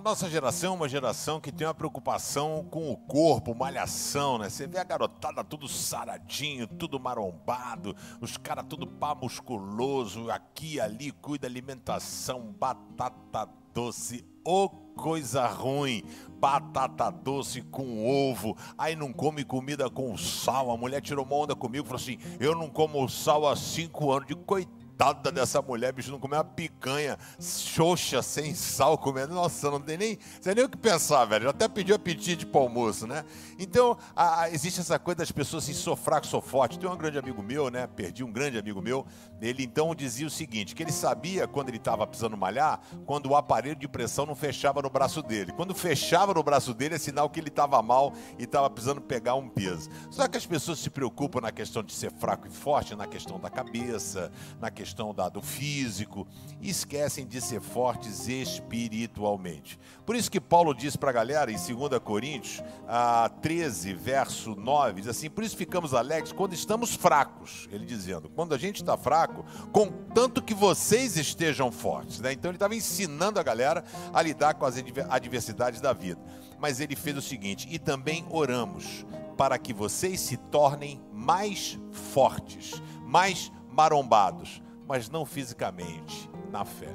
A nossa geração é uma geração que tem uma preocupação com o corpo, malhação, né? Você vê a garotada tudo saradinho, tudo marombado, os caras tudo pá musculoso, aqui ali, cuida alimentação, batata doce, ô oh, coisa ruim, batata doce com ovo, aí não come comida com sal. A mulher tirou uma onda comigo e falou assim: Eu não como sal há cinco anos, de coitado coitada dessa mulher, bicho, não comer uma picanha xoxa, sem sal, comendo. Nossa, não tem nem, sei nem o que pensar, velho. Já até pediu apetite para almoço, né? Então, a, a, existe essa coisa das pessoas assim, sou fraco, sou forte. Tem um grande amigo meu, né? Perdi um grande amigo meu. Ele então dizia o seguinte: que ele sabia quando ele estava precisando malhar, quando o aparelho de pressão não fechava no braço dele. Quando fechava no braço dele, é sinal que ele estava mal e estava precisando pegar um peso. Só que as pessoas se preocupam na questão de ser fraco e forte, na questão da cabeça, na questão questão da, do físico e esquecem de ser fortes espiritualmente. Por isso que Paulo diz para a galera em 2 Coríntios a 13, verso 9, diz assim: Por isso ficamos alegres quando estamos fracos. Ele dizendo, quando a gente está fraco, contanto que vocês estejam fortes. Né? Então ele estava ensinando a galera a lidar com as adversidades da vida. Mas ele fez o seguinte: e também oramos para que vocês se tornem mais fortes, mais marombados mas não fisicamente, na fé.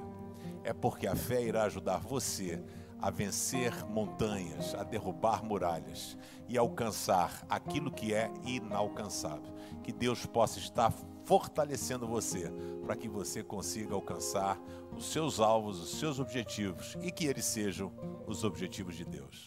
É porque a fé irá ajudar você a vencer montanhas, a derrubar muralhas e alcançar aquilo que é inalcançável. Que Deus possa estar fortalecendo você para que você consiga alcançar os seus alvos, os seus objetivos e que eles sejam os objetivos de Deus.